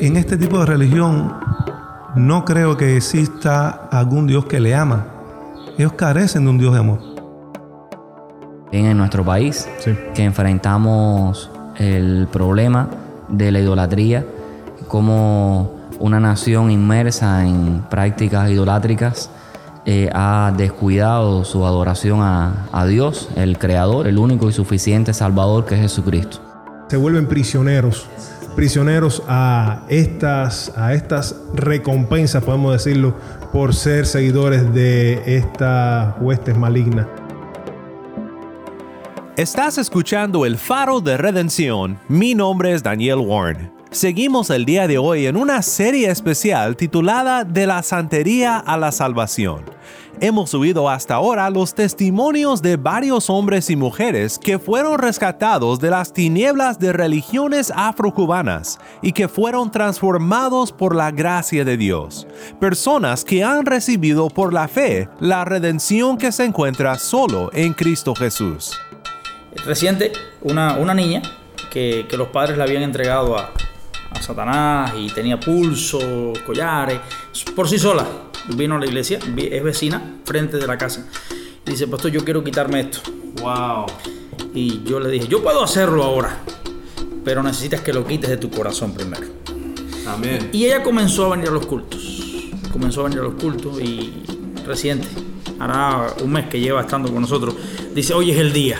en este tipo de religión no creo que exista algún Dios que le ama. Ellos carecen de un Dios de amor. En nuestro país, que enfrentamos el problema de la idolatría, como una nación inmersa en prácticas idolátricas eh, ha descuidado su adoración a, a Dios, el Creador, el único y suficiente Salvador que es Jesucristo. Se vuelven prisioneros prisioneros a estas, a estas recompensas, podemos decirlo, por ser seguidores de esta huestes maligna. Estás escuchando el faro de redención. Mi nombre es Daniel Warren. Seguimos el día de hoy en una serie especial titulada De la Santería a la Salvación. Hemos oído hasta ahora los testimonios de varios hombres y mujeres que fueron rescatados de las tinieblas de religiones afrocubanas y que fueron transformados por la gracia de Dios. Personas que han recibido por la fe la redención que se encuentra solo en Cristo Jesús. Reciente, una, una niña que, que los padres le habían entregado a, a Satanás y tenía pulso, collares, por sí sola. Vino a la iglesia, es vecina, frente de la casa. Y dice, pastor, yo quiero quitarme esto. Wow. Y yo le dije, yo puedo hacerlo ahora, pero necesitas que lo quites de tu corazón primero. Amén. Y ella comenzó a venir a los cultos. Comenzó a venir a los cultos y reciente, hará un mes que lleva estando con nosotros, dice, hoy es el día.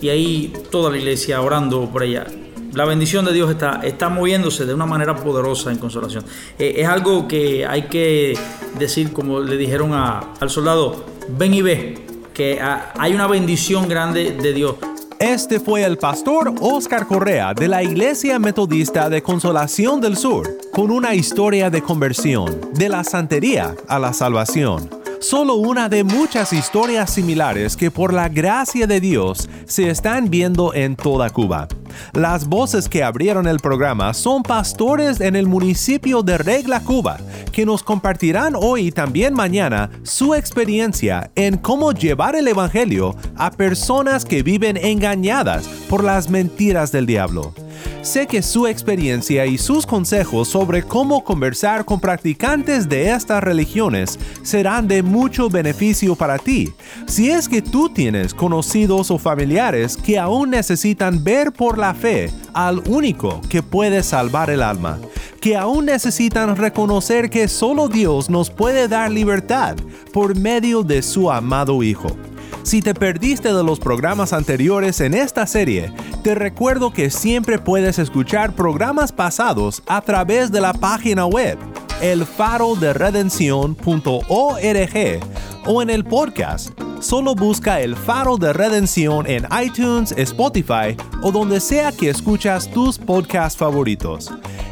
Y ahí toda la iglesia orando por ella la bendición de Dios está, está moviéndose de una manera poderosa en consolación. Eh, es algo que hay que decir, como le dijeron al soldado, ven y ve, que ah, hay una bendición grande de Dios. Este fue el pastor Oscar Correa de la Iglesia Metodista de Consolación del Sur, con una historia de conversión, de la santería a la salvación. Solo una de muchas historias similares que por la gracia de Dios se están viendo en toda Cuba. Las voces que abrieron el programa son pastores en el municipio de Regla, Cuba, que nos compartirán hoy y también mañana su experiencia en cómo llevar el Evangelio a personas que viven engañadas por las mentiras del diablo. Sé que su experiencia y sus consejos sobre cómo conversar con practicantes de estas religiones serán de mucho beneficio para ti, si es que tú tienes conocidos o familiares que aún necesitan ver por la fe al único que puede salvar el alma, que aún necesitan reconocer que solo Dios nos puede dar libertad por medio de su amado Hijo. Si te perdiste de los programas anteriores en esta serie, te recuerdo que siempre puedes escuchar programas pasados a través de la página web elfaroderedención.org o en el podcast. Solo busca El Faro de Redención en iTunes, Spotify o donde sea que escuchas tus podcasts favoritos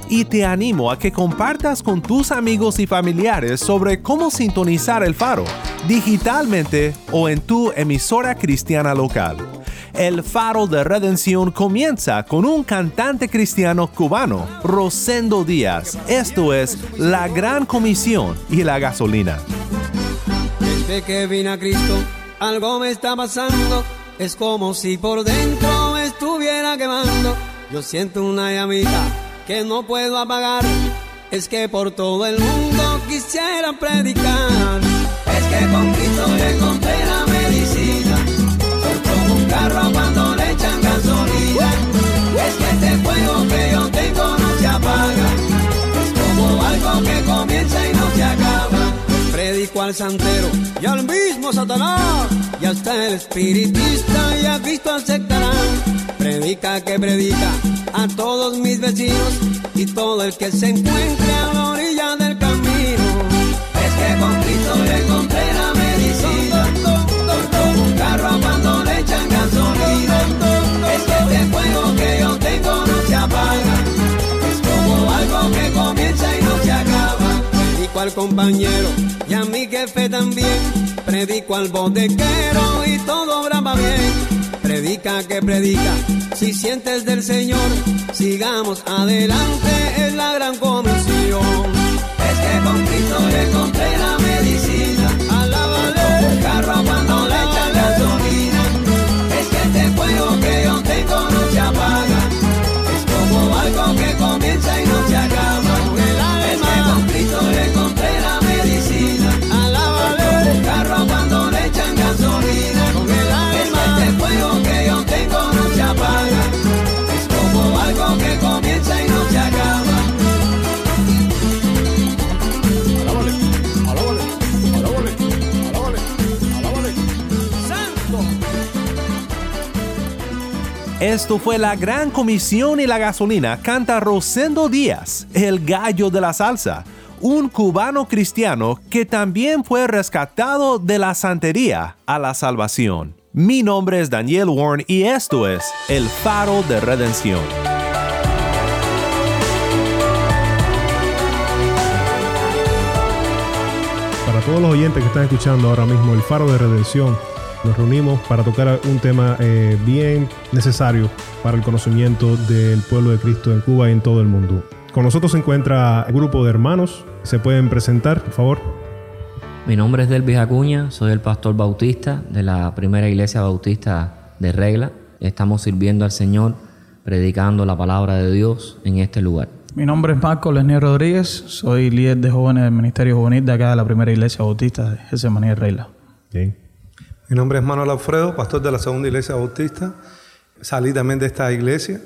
y te animo a que compartas con tus amigos y familiares sobre cómo sintonizar el faro, digitalmente o en tu emisora cristiana local. El faro de redención comienza con un cantante cristiano cubano, Rosendo Díaz. Esto es La Gran Comisión y la Gasolina. Desde que a Cristo, algo me está pasando. Es como si por dentro me estuviera quemando. Yo siento una llamita que no puedo apagar. Es que por todo el mundo quisiera predicar. Es que con Cristo le Predico al santero y al mismo Satanás. Y hasta el espiritista y a Cristo aceptarán Predica que predica a todos mis vecinos y todo el que se encuentre a la orilla del camino. Es que con Cristo le encontré la medicina. Como un carro cuando le echan gasolina. Es que este fuego que yo tengo no se apaga. Es como algo que comienza y no se acaba. Predico al compañero y a mi también. Predico al bodequero y todo brava bien predica que predica. Si sientes del Señor, sigamos adelante, es la gran comisión. Es que con Cristo le encontré la medicina. Alábale. Un carro cuando le echan gasolina. Es que este fuego que yo tengo no se apaga. Esto fue la gran comisión y la gasolina canta Rosendo Díaz, el gallo de la salsa, un cubano cristiano que también fue rescatado de la santería a la salvación. Mi nombre es Daniel Warren y esto es El Faro de Redención. Para todos los oyentes que están escuchando ahora mismo El Faro de Redención, nos reunimos para tocar un tema eh, bien necesario para el conocimiento del pueblo de Cristo en Cuba y en todo el mundo. Con nosotros se encuentra un grupo de hermanos. ¿Se pueden presentar, por favor? Mi nombre es Delvis Acuña, soy el pastor bautista de la primera iglesia bautista de Regla. Estamos sirviendo al Señor, predicando la palabra de Dios en este lugar. Mi nombre es Marco Lesnier Rodríguez, soy líder de jóvenes del Ministerio Juvenil de acá de la primera iglesia bautista de Getsemaní de Regla. Bien. Mi nombre es Manuel Alfredo, pastor de la segunda iglesia bautista. Salí también de esta iglesia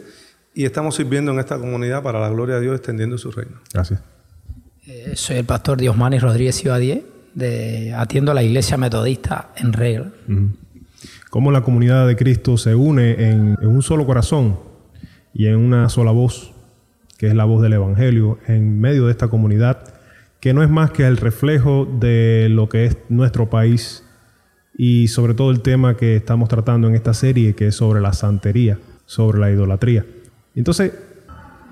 y estamos sirviendo en esta comunidad para la gloria de Dios, extendiendo su reino. Gracias. Eh, soy el pastor Diosmani Rodríguez Ciudadie, de atiendo a la iglesia metodista en regla. Cómo la comunidad de Cristo se une en, en un solo corazón y en una sola voz, que es la voz del Evangelio, en medio de esta comunidad, que no es más que el reflejo de lo que es nuestro país y sobre todo el tema que estamos tratando en esta serie, que es sobre la santería, sobre la idolatría. Entonces,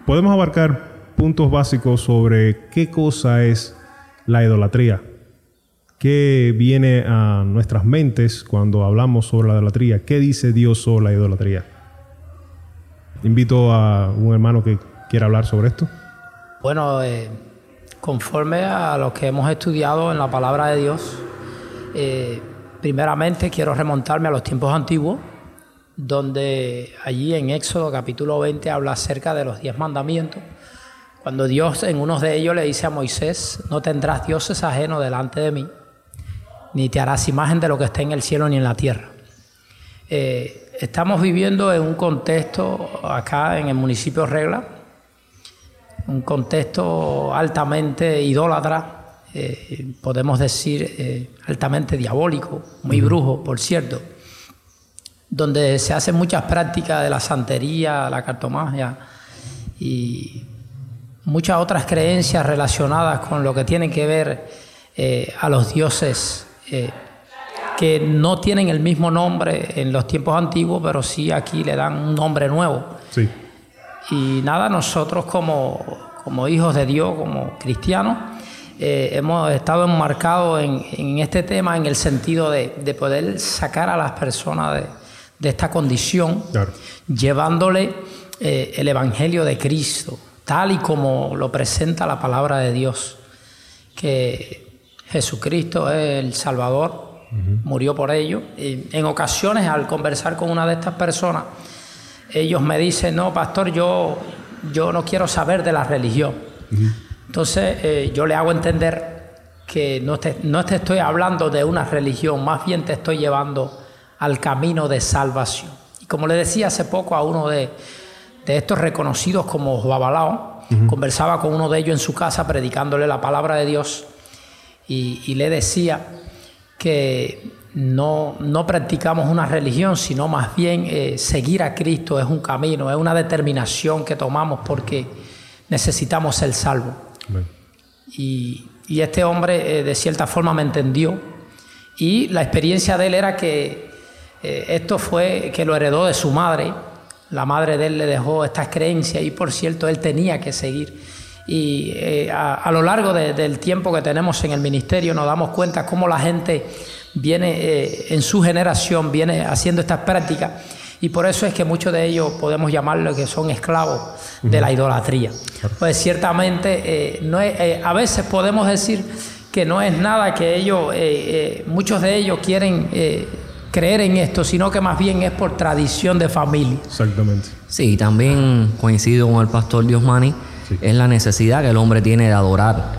podemos abarcar puntos básicos sobre qué cosa es la idolatría, qué viene a nuestras mentes cuando hablamos sobre la idolatría, qué dice Dios sobre la idolatría. Invito a un hermano que quiera hablar sobre esto. Bueno, eh, conforme a lo que hemos estudiado en la palabra de Dios, eh, primeramente quiero remontarme a los tiempos antiguos, donde allí en Éxodo capítulo 20 habla acerca de los diez mandamientos, cuando Dios en uno de ellos le dice a Moisés, no tendrás dioses ajenos delante de mí, ni te harás imagen de lo que esté en el cielo ni en la tierra. Eh, estamos viviendo en un contexto acá en el municipio Regla, un contexto altamente idólatra, eh, podemos decir eh, altamente diabólico, muy brujo, por cierto, donde se hacen muchas prácticas de la santería, la cartomagia y muchas otras creencias relacionadas con lo que tiene que ver eh, a los dioses que no tienen el mismo nombre en los tiempos antiguos, pero sí aquí le dan un nombre nuevo. Sí. Y nada, nosotros como, como hijos de Dios, como cristianos, eh, hemos estado enmarcados en, en, este tema en el sentido de, de poder sacar a las personas de, de esta condición, Claro. llevándole eh, el Evangelio de Cristo, tal y como lo presenta la palabra de Dios, que Jesucristo es el Salvador, murió por ello. Y en ocasiones al conversar con una de estas personas, ellos me dicen, no, pastor, yo, yo no quiero saber de la religión. Entonces eh, yo le hago entender que no te, no te estoy hablando de una religión, más bien te estoy llevando al camino de salvación. Y como le decía hace poco a uno de, de estos reconocidos como Babalao, conversaba con uno de ellos en su casa predicándole la palabra de Dios y, y le decía que no, no practicamos una religión, sino más bien eh, seguir a Cristo es un camino, es una determinación que tomamos porque necesitamos ser salvos. Y, este hombre eh, de cierta forma me entendió. Y la experiencia de él era que eh, esto fue que lo heredó de su madre, la madre de él le dejó estas creencias y por cierto él tenía que seguir. Y eh, a, lo largo de, del tiempo que tenemos en el ministerio nos damos cuenta cómo la gente viene en su generación, viene haciendo estas prácticas y por eso es que muchos de ellos podemos llamarlo que son esclavos de la idolatría. Pues ciertamente eh, no es, eh, a veces podemos decir que no es nada que ellos, eh, muchos de ellos quieren creer en esto, sino que más bien es por tradición de familia. Exactamente. Sí, también coincido con el pastor Diosmani, Sí. es la necesidad que el hombre tiene de adorar.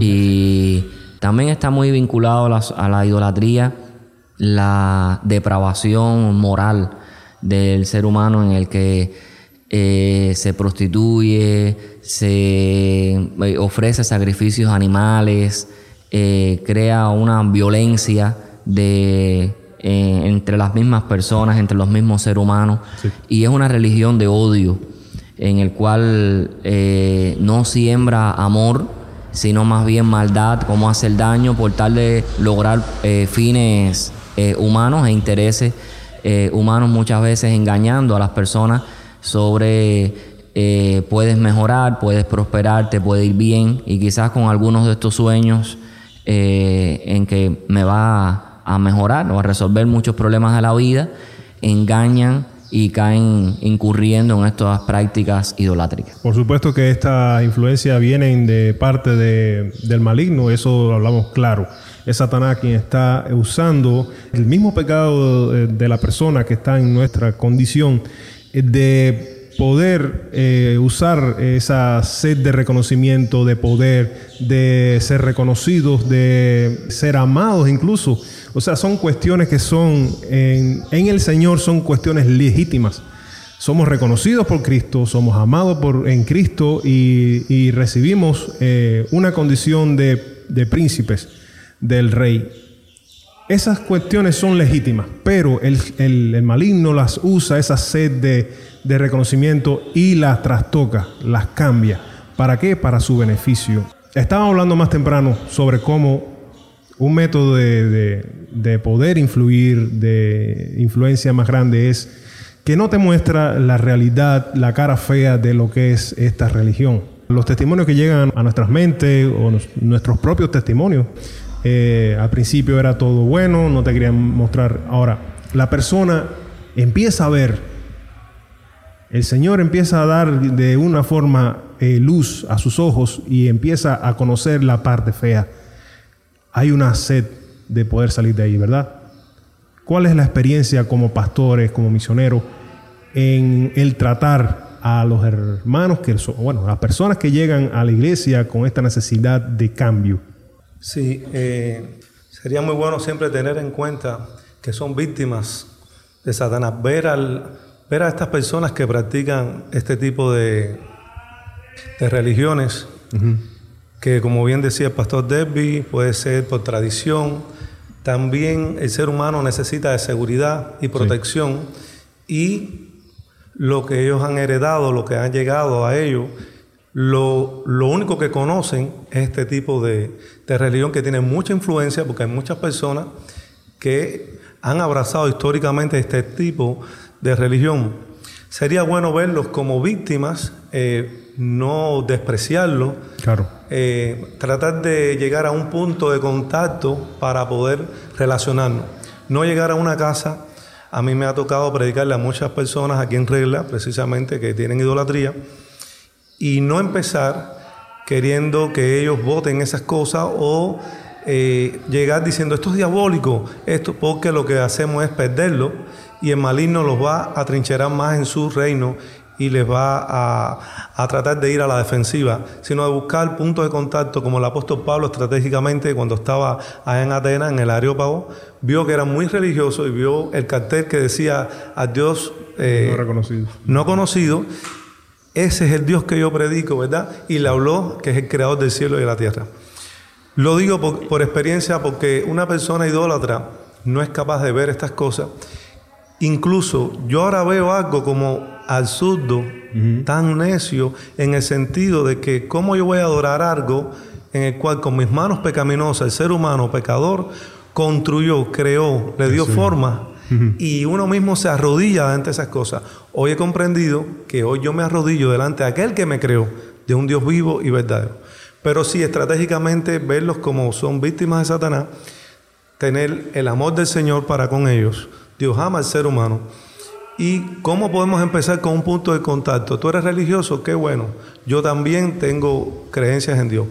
Y también está muy vinculado a la, a la idolatría, la depravación moral del ser humano en el que eh, se prostituye, se eh, ofrece sacrificios animales, eh, crea una violencia de eh, entre las mismas personas, entre los mismos seres humanos. Y es una religión de odio en el cual no siembra amor, sino más bien maldad, cómo hacer daño por tal de lograr fines humanos e intereses humanos, muchas veces engañando a las personas sobre puedes mejorar, puedes prosperar, te puede ir bien y quizás con algunos de estos sueños en que me va a mejorar o a resolver muchos problemas de la vida, engañan y caen incurriendo en estas prácticas idolátricas. Por supuesto que esta influencia viene de parte del maligno, eso lo hablamos claro. Es Satanás quien está usando el mismo pecado de la persona que está en nuestra condición de poder eh, usar esa sed de reconocimiento, de poder, de ser reconocidos, de ser amados incluso. O sea, son cuestiones que son, en, el Señor son cuestiones legítimas. Somos reconocidos por Cristo, somos amados por, en Cristo y, recibimos eh, una condición de príncipes del rey. Esas cuestiones son legítimas, pero el, el maligno las usa, esa sed de, de reconocimiento y las trastoca, las cambia. ¿Para qué? Para su beneficio. Estábamos hablando más temprano sobre cómo un método de, poder influir, de influencia más grande es que no te muestra la realidad, la cara fea de lo que es esta religión. Los testimonios que llegan a nuestras mentes o nuestros propios testimonios, eh, al principio era todo bueno, no te querían mostrar. Ahora, la persona empieza a ver el Señor empieza a dar de una forma eh, luz a sus ojos y empieza a conocer la parte fea. Hay una sed de poder salir de ahí, ¿verdad? ¿Cuál es la experiencia como pastores, como misioneros, en el tratar a los hermanos, que bueno, las personas que llegan a la iglesia con esta necesidad de cambio? Sí, eh, sería muy bueno siempre tener en cuenta que son víctimas de Satanás, ver al ver a estas personas que practican este tipo de, de religiones, que como bien decía el pastor Debbie, puede ser por tradición, también el ser humano necesita de seguridad y protección y lo que ellos han heredado, lo que han llegado a ellos, lo, lo único que conocen es este tipo de, de religión que tiene mucha influencia porque hay muchas personas que han abrazado históricamente este tipo de religión. Sería bueno verlos como víctimas, eh, no despreciarlos, claro. Eh, tratar de llegar a un punto de contacto para poder relacionarnos. No llegar a una casa, a mí me ha tocado predicarle a muchas personas aquí en regla, precisamente que tienen idolatría, y no empezar queriendo que ellos voten esas cosas o eh, llegar diciendo esto es diabólico, esto porque lo que hacemos es perderlo y el maligno los va a trincherar más en su reino y les va a, tratar de ir a la defensiva, sino de buscar puntos de contacto, como el apóstol Pablo estratégicamente cuando estaba allá en Atenas, en el Areópago, vio que era muy religioso y vio el cartel que decía a Dios eh, no reconocido. No conocido. Ese es el Dios que yo predico, ¿verdad? Y le habló que es el creador del cielo y de la tierra. Lo digo por experiencia porque una persona idólatra no es capaz de ver estas cosas Incluso yo ahora veo algo como absurdo, tan necio, en el sentido de que cómo yo voy a adorar algo en el cual con mis manos pecaminosas el ser humano pecador construyó, creó, le dio forma y uno mismo se arrodilla ante esas cosas. Hoy he comprendido que hoy yo me arrodillo delante de aquel que me creó, de un Dios vivo y verdadero. Pero sí, estratégicamente verlos como son víctimas de Satanás, tener el amor del Señor para con ellos Dios ama al ser humano. ¿Y cómo podemos empezar con un punto de contacto? ¿Tú eres religioso? Qué bueno. Yo también tengo creencias en Dios.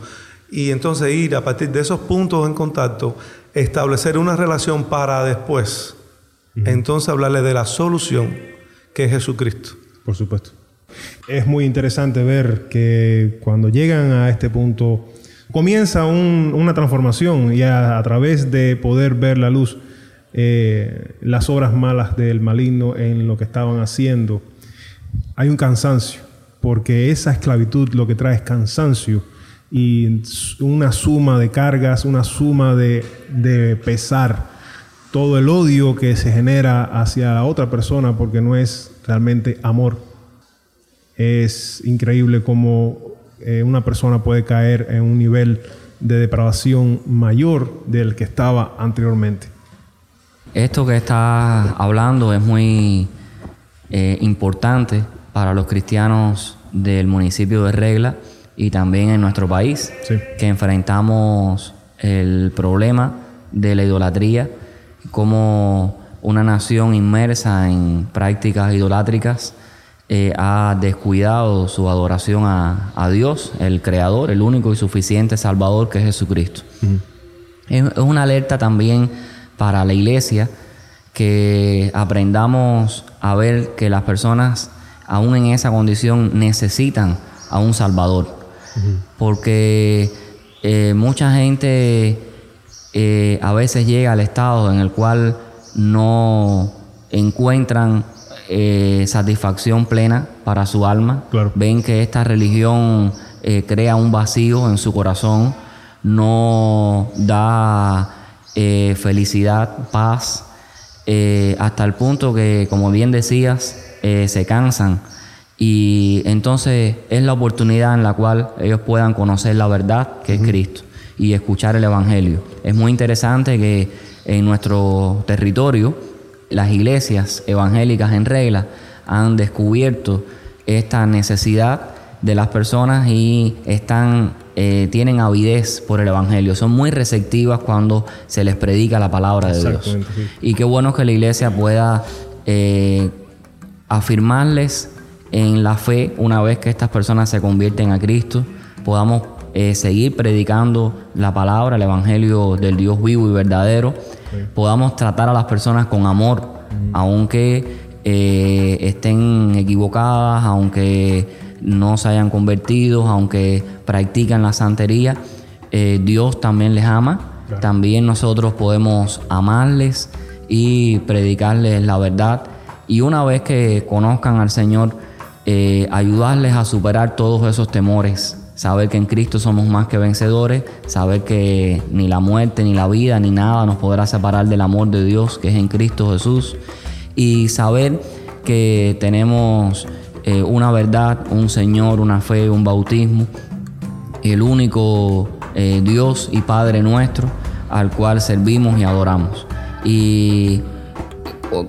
Y entonces ir a partir de esos puntos en contacto, establecer una relación para después, entonces hablarle de la solución, que es Jesucristo. Por supuesto. Es muy interesante ver que cuando llegan a este punto, comienza una transformación y a través de poder ver la luz eh, las obras malas del maligno en lo que estaban haciendo. Hay un cansancio, porque esa esclavitud lo que trae es cansancio y una suma de cargas, una suma de, pesar todo el odio que se genera hacia la otra persona porque no es realmente amor. Es increíble cómo eh, una persona puede caer en un nivel de depravación mayor del que estaba anteriormente. Esto que está hablando es muy eh, importante para los cristianos del municipio de Regla y también en nuestro país, que enfrentamos el problema de la idolatría como una nación inmersa en prácticas idolátricas eh, ha descuidado su adoración a, Dios, el Creador, el único y suficiente Salvador que es Jesucristo. es, una alerta también para la iglesia que aprendamos a ver que las personas, aún en esa condición, necesitan a un Salvador. Porque eh, mucha gente eh, a veces llega al estado en el cual no encuentran eh, satisfacción plena para su alma. Ven que esta religión eh, crea un vacío en su corazón, no da felicidad, paz, hasta el punto que, como bien decías, se cansan. Y entonces es la oportunidad en la cual ellos puedan conocer la verdad que es Cristo y escuchar el Evangelio. Es muy interesante que en nuestro territorio las iglesias evangélicas en regla han descubierto esta necesidad de las personas y están eh, tienen avidez por el evangelio, son muy receptivas cuando se les predica la palabra de Dios. Y qué bueno que la iglesia pueda eh, afirmarles en la fe una vez que estas personas se convierten a Cristo, podamos eh, seguir predicando la palabra, el evangelio del Dios vivo y verdadero, podamos tratar a las personas con amor, aunque eh, estén equivocadas, aunque no se hayan convertido, aunque practican la santería, eh, Dios también les ama, también nosotros podemos amarles y predicarles la verdad. Y una vez que conozcan al Señor, ayudarles a superar todos esos temores saber que en Cristo somos más que vencedores, saber que ni la muerte, ni la vida, ni nada nos podrá separar del amor de Dios que es en Cristo Jesús, y saber que tenemos eh, una verdad, un Señor, una fe, un bautismo, el único eh, Dios y Padre nuestro al cual servimos y adoramos. Y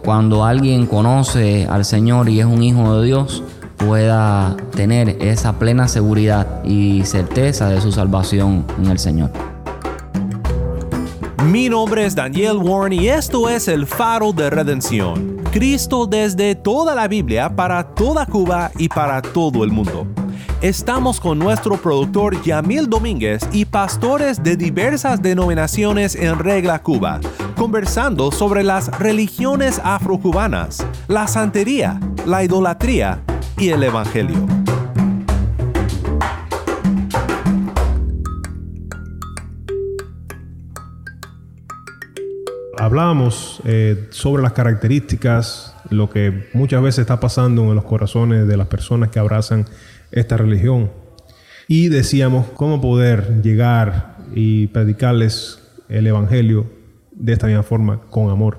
cuando alguien conoce al Señor y es un hijo de Dios, pueda tener esa plena seguridad y certeza de su salvación en el Señor. Mi nombre es Daniel Warren y esto es el faro de redención. Cristo desde toda la Biblia para toda Cuba y para todo el mundo. Estamos con nuestro productor Yamil Domínguez y pastores de diversas denominaciones en Regla Cuba, conversando sobre las religiones afrocubanas, la santería, la idolatría y el Evangelio. Hablábamos eh, sobre las características, lo que muchas veces está pasando en los corazones de las personas que abrazan esta religión. Y decíamos cómo poder llegar y predicarles el Evangelio de esta misma forma, con amor.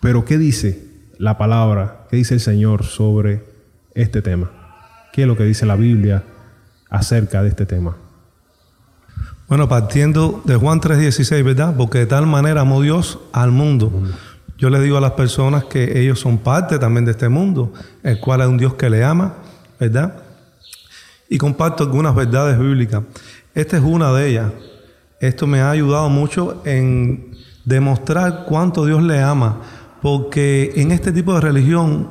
Pero ¿qué dice la palabra? ¿Qué dice el Señor sobre este tema? ¿Qué es lo que dice la Biblia acerca de este tema? Bueno, partiendo de Juan 3:16, ¿verdad? Porque de tal manera amó Dios al mundo. Yo le digo a las personas que ellos son parte también de este mundo, el cual es un Dios que le ama, ¿verdad? Y comparto algunas verdades bíblicas. Esta es una de ellas. Esto me ha ayudado mucho en demostrar cuánto Dios le ama, porque en este tipo de religión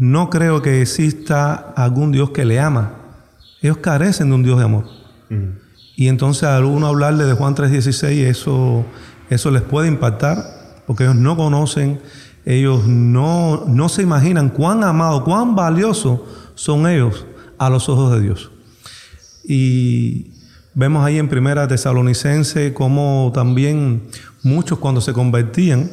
no creo que exista algún Dios que le ama. Ellos carecen de un Dios de amor. Mm. Y entonces al uno hablarle de Juan 3:16, eso, eso les puede impactar, porque ellos no conocen, ellos no, no se imaginan cuán amado, cuán valioso son ellos a los ojos de Dios. Y vemos ahí en Primera Tesalonicense como también muchos cuando se convertían,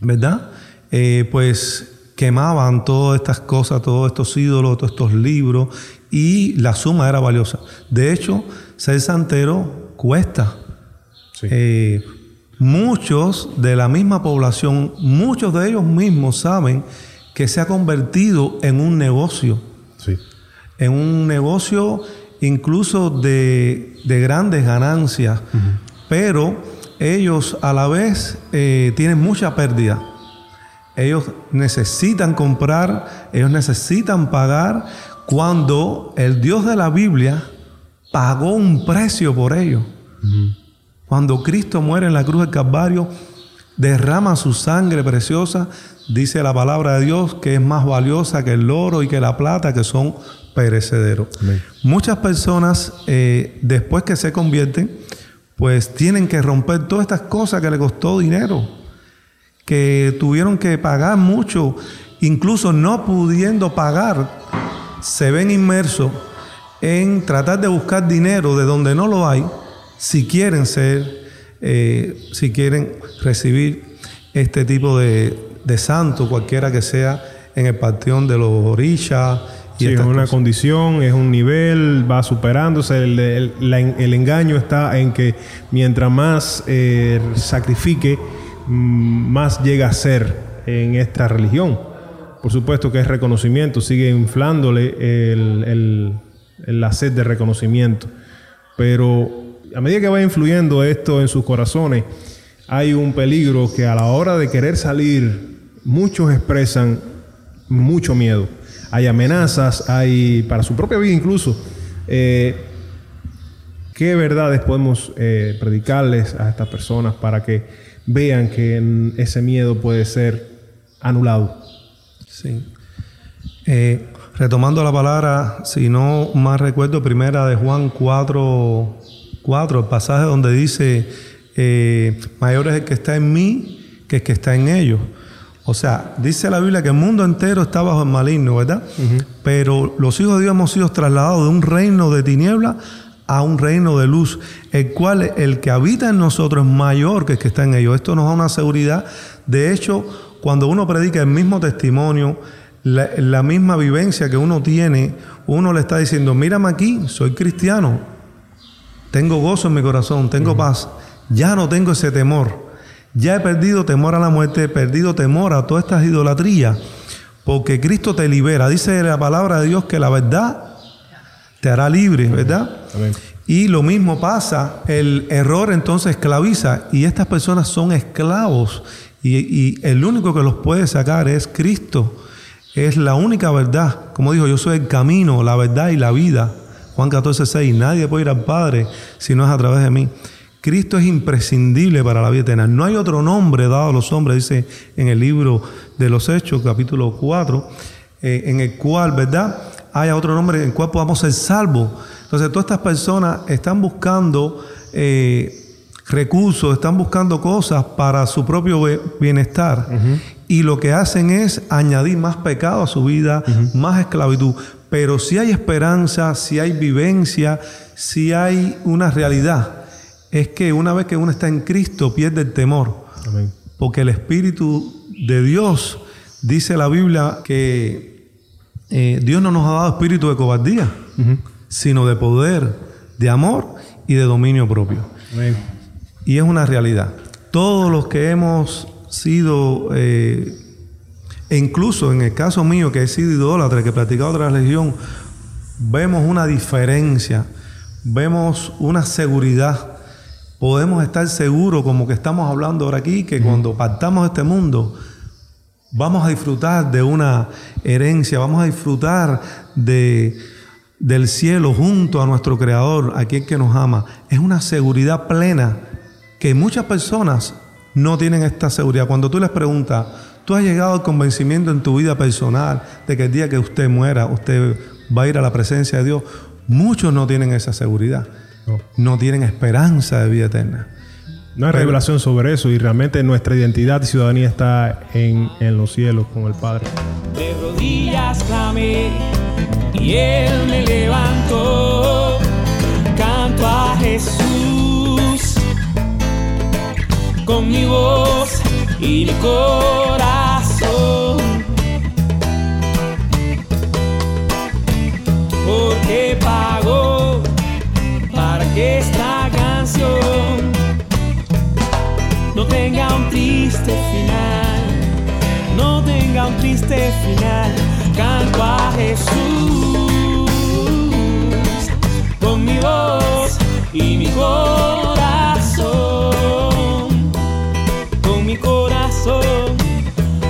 ¿verdad? Eh, pues quemaban todas estas cosas, todos estos ídolos, todos estos libros, y la suma era valiosa. De hecho, ser santero cuesta. Eh, muchos de la misma población, muchos de ellos mismos saben que se ha convertido en un negocio. Sí. En un negocio incluso de, de grandes ganancias, pero ellos a la vez eh, tienen mucha pérdida. Ellos necesitan comprar, ellos necesitan pagar cuando el Dios de la Biblia pagó un precio por ellos. Cuando Cristo muere en la cruz del Calvario, derrama su sangre preciosa, dice la palabra de Dios que es más valiosa que el oro y que la plata, que son perecederos. Muchas personas, eh, después que se convierten, pues tienen que romper todas estas cosas que le costó dinero, que tuvieron que pagar mucho, incluso no pudiendo pagar, se ven inmersos en tratar de buscar dinero de donde no lo hay, si quieren ser, eh, si quieren recibir este tipo de, de santo, cualquiera que sea, en el panteón de los orillas. Y es una condición, es un nivel, va superándose. El, el, engaño está en que mientras más eh, sacrifique, más llega a ser en esta religión. Por supuesto que es reconocimiento, sigue inflándole el, la sed de reconocimiento. Pero a medida que va influyendo esto en sus corazones, hay un peligro que a la hora de querer salir, muchos expresan mucho miedo. Hay amenazas, hay para su propia vida incluso. Eh, ¿Qué verdades podemos eh, predicarles a estas personas para que vean que ese miedo puede ser anulado? Sí. Eh, retomando la palabra, si no más recuerdo, primera de Juan 4, 4 el pasaje donde dice, eh, mayor es el que está en mí que el que está en ellos. O sea, dice la Biblia que el mundo entero está bajo el maligno, ¿verdad? Pero los hijos de Dios hemos sido trasladados de un reino de tiniebla a un reino de luz, el cual el que habita en nosotros es mayor que el que está en ellos. Esto nos da una seguridad. De hecho, cuando uno predica el mismo testimonio, la, misma vivencia que uno tiene, uno le está diciendo, mírame aquí, soy cristiano, tengo gozo en mi corazón, tengo paz, ya no tengo ese temor, ya he perdido temor a la muerte, he perdido temor a todas estas idolatrías, porque Cristo te libera. Dice la palabra de Dios que la verdad te hará libre, ¿verdad? Y lo mismo pasa, el error entonces esclaviza y estas personas son esclavos y, y el único que los puede sacar es Cristo es la única verdad. Como dijo, yo soy el camino, la verdad y la vida. Juan 14, 6. Nadie puede ir al Padre si no es a través de mí. Cristo es imprescindible para la vida eterna. No hay otro nombre dado a los hombres, dice en el libro de los Hechos, capítulo 4, eh, en el cual, ¿verdad? Haya otro nombre en el cual podamos ser salvos. Entonces, todas estas personas están buscando eh, recursos, están buscando cosas para su propio bienestar y lo que hacen es añadir más pecado a su vida, más esclavitud. Pero si hay esperanza, si hay vivencia, si hay una realidad, es que una vez que uno está en Cristo pierde el temor. Porque el Espíritu de Dios, dice la Biblia, que eh, Dios no nos ha dado espíritu de cobardía, sino de poder, de amor y de dominio propio. Y es una realidad. Todos los que hemos sido, eh, incluso en el caso mío, que he sido idólatra, que he practicado otra religión, vemos una diferencia, vemos una seguridad. Podemos estar seguros, como que estamos hablando ahora aquí, que cuando partamos de este mundo, vamos a disfrutar de una herencia, vamos a disfrutar de, del cielo junto a nuestro Creador, aquel que nos ama. Es una seguridad plena que muchas personas no tienen esta seguridad. Cuando tú les preguntas, ¿tú has llegado al convencimiento en tu vida personal de que el día que usted muera, usted va a ir a la presencia de Dios? Muchos no tienen esa seguridad. No, tienen esperanza de vida eterna. No hay revelación sobre eso y realmente nuestra identidad y ciudadanía está en, en los cielos con el Padre. De rodillas clamé y Él me levantó. Canto a Jesús con mi voz y mi corazón. Porque pagó para que esta triste final, canto a Jesús con mi voz y mi corazón, con mi corazón,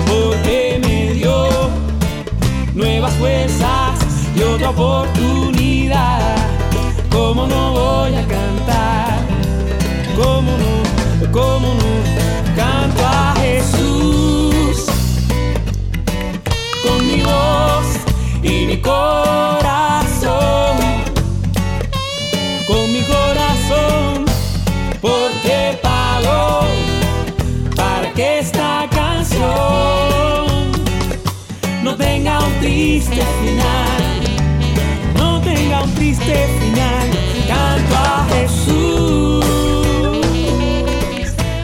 porque me dio nuevas fuerzas y otra oportunidad. ¿Cómo no voy a corazón. Con mi corazón, porque pagó para que esta canción no tenga un triste final no tenga un triste final. Canto a Jesús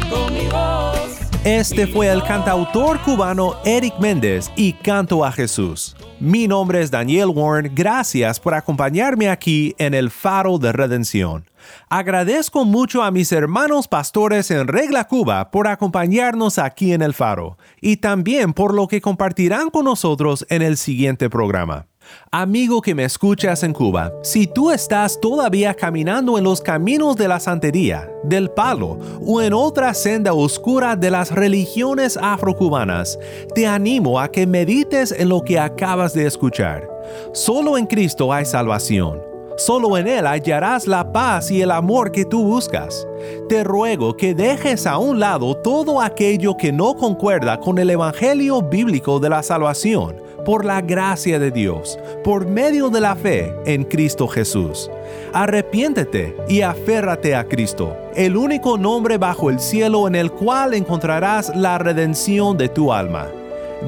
con mi voz. Este fue el cantautor cubano Eric Méndez y Canto a Jesús. Mi nombre es Daniel Warren, gracias por acompañarme aquí en el Faro de Redención. Agradezco mucho a mis hermanos pastores en Regla Cuba por acompañarnos aquí en el Faro y también por lo que compartirán con nosotros en el siguiente programa. Amigo que me escuchas en Cuba, si tú estás todavía caminando en los caminos de la santería, del palo o en otra senda oscura de las religiones afrocubanas, te animo a que medites en lo que acabas de escuchar. Solo en Cristo hay salvación. Solo en Él hallarás la paz y el amor que tú buscas. Te ruego que dejes a un lado todo aquello que no concuerda con el Evangelio bíblico de la salvación por la gracia de Dios, por medio de la fe en Cristo Jesús. Arrepiéntete y aférrate a Cristo, el único nombre bajo el cielo en el cual encontrarás la redención de tu alma.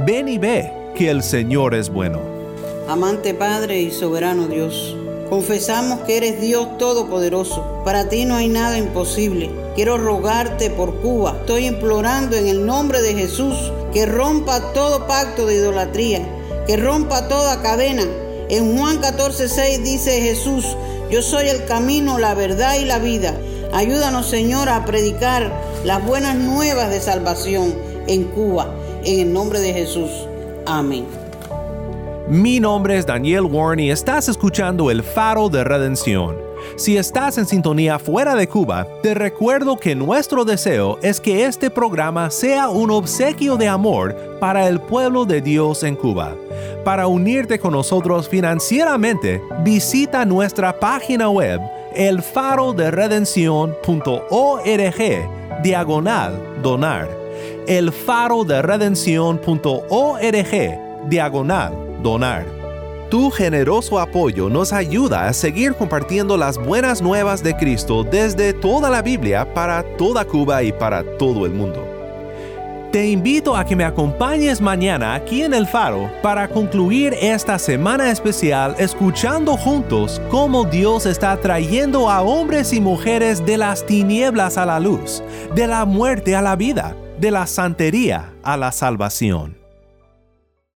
Ven y ve que el Señor es bueno. Amante Padre y soberano Dios, confesamos que eres Dios Todopoderoso. Para ti no hay nada imposible. Quiero rogarte por Cuba. Estoy implorando en el nombre de Jesús que rompa todo pacto de idolatría, que rompa toda cadena. En Juan 14:6 dice Jesús, yo soy el camino, la verdad y la vida. Ayúdanos Señor a predicar las buenas nuevas de salvación en Cuba. En el nombre de Jesús. Amén. Mi nombre es Daniel Warren y estás escuchando El Faro de Redención. Si estás en sintonía fuera de Cuba, te recuerdo que nuestro deseo es que este programa sea un obsequio de amor para el pueblo de Dios en Cuba. Para unirte con nosotros financieramente, visita nuestra página web elfaroderedención.org diagonal donar. elfaroderedención.org diagonal donar. Tu generoso apoyo nos ayuda a seguir compartiendo las buenas nuevas de Cristo desde toda la Biblia para toda Cuba y para todo el mundo. Te invito a que me acompañes mañana aquí en el faro para concluir esta semana especial escuchando juntos cómo Dios está trayendo a hombres y mujeres de las tinieblas a la luz, de la muerte a la vida, de la santería a la salvación.